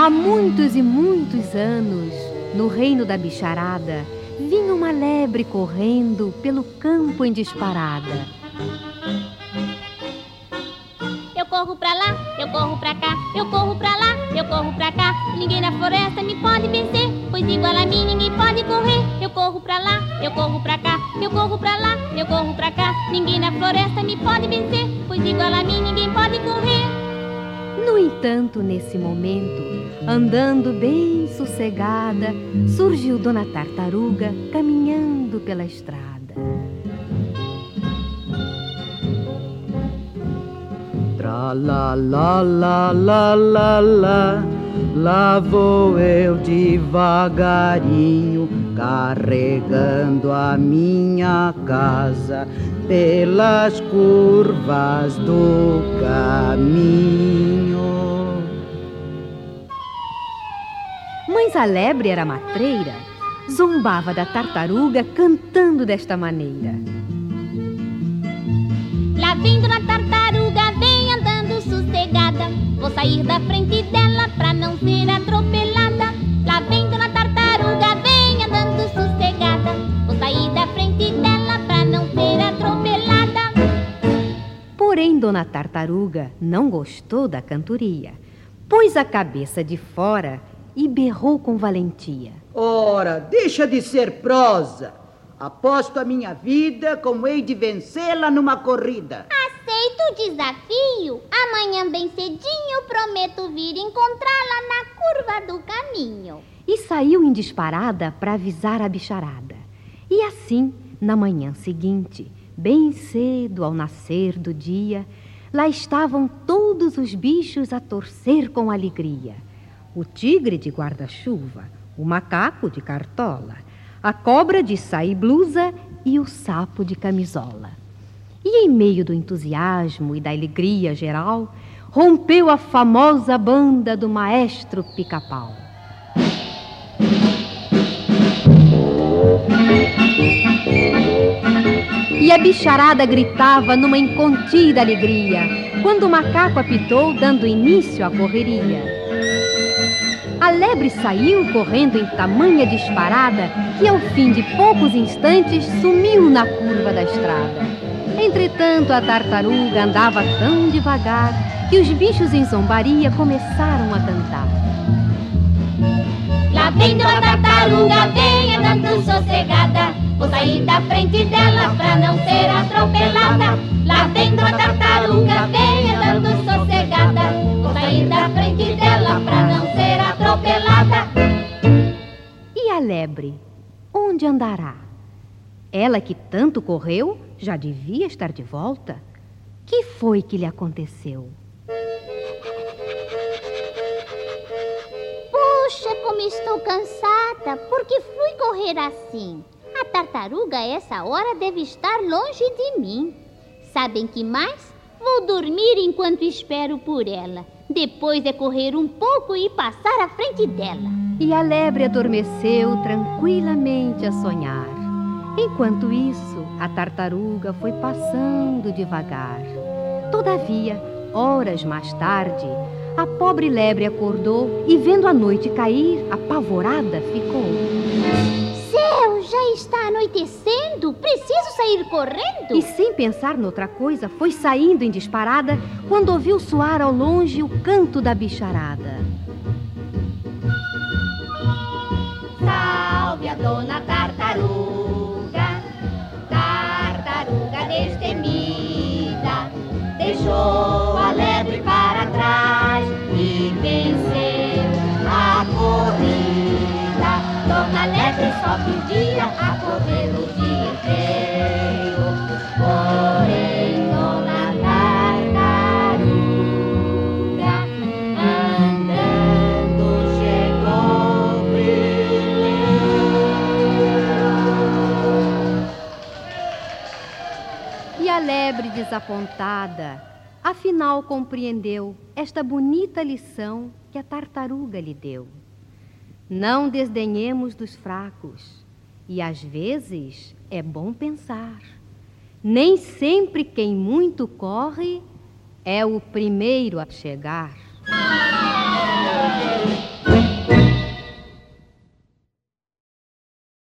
Há muitos e muitos anos, no reino da bicharada, vinha uma lebre correndo pelo campo em disparada. Eu corro pra lá, eu corro pra cá, eu corro pra lá, eu corro pra cá. Ninguém na floresta me pode vencer, pois igual a mim ninguém pode correr. Eu corro pra lá, eu corro pra cá, eu corro pra lá, eu corro pra cá. Ninguém na floresta me pode vencer, pois igual a mim ninguém pode correr. No entanto, nesse momento, andando bem sossegada, surgiu Dona Tartaruga caminhando pela estrada. Tra la la la la la la, lá vou eu devagarinho, carregando a minha casa pelas curvas do caminho. Mas a lebre era matreira, zombava da tartaruga cantando desta maneira. Lá vem Dona Tartaruga, vem andando sossegada. Vou sair da frente dela pra não ser atropelada. Porém, Dona Tartaruga não gostou da cantoria, pôs a cabeça de fora e berrou com valentia. Ora, deixa de ser prosa. Aposto a minha vida como hei de vencê-la numa corrida. Aceito o desafio. Amanhã bem cedinho prometo vir encontrá-la na curva do caminho. E saiu em disparada para avisar a bicharada. E assim, na manhã seguinte, bem cedo ao nascer do dia, lá estavam todos os bichos a torcer com alegria. O tigre de guarda-chuva, o macaco de cartola, a cobra de saia e blusa e o sapo de camisola. E em meio do entusiasmo e da alegria geral, rompeu a famosa banda do maestro Pica-Pau. E a bicharada gritava numa incontida alegria, quando o macaco apitou, dando início à correria. A lebre saiu correndo em tamanha disparada que, ao fim de poucos instantes, sumiu na curva da estrada. Entretanto, a tartaruga andava tão devagar que os bichos em zombaria começaram a cantar. Lá vem Dona Tartaruga, vem andando sossegada. Vou sair da frente dela não ser atropelada. Lá vem Dona Tartaruga, vem andando sossegada. Vou sair da frente dela pra não ser atropelada. E a lebre? Onde andará? Ela que tanto correu já devia estar de volta. Que foi que lhe aconteceu? Puxa, como estou cansada, porque fui correr assim. A tartaruga, a essa hora, deve estar longe de mim. Sabem que mais? Vou dormir enquanto espero por ela. Depois é correr um pouco e passar à frente dela. E a lebre adormeceu tranquilamente a sonhar. Enquanto isso, a tartaruga foi passando devagar. Todavia, horas mais tarde, a pobre lebre acordou e, vendo a noite cair, apavorada ficou. Está anoitecendo. Preciso sair correndo. E sem pensar noutra coisa, foi saindo em disparada quando ouviu soar ao longe o canto da bicharada. Salve a dona tartaruga, tartaruga destemida, deixou a lebre desapontada, afinal compreendeu esta bonita lição que a tartaruga lhe deu. Não desdenhemos dos fracos, e às vezes é bom pensar. Nem sempre quem muito corre é o primeiro a chegar.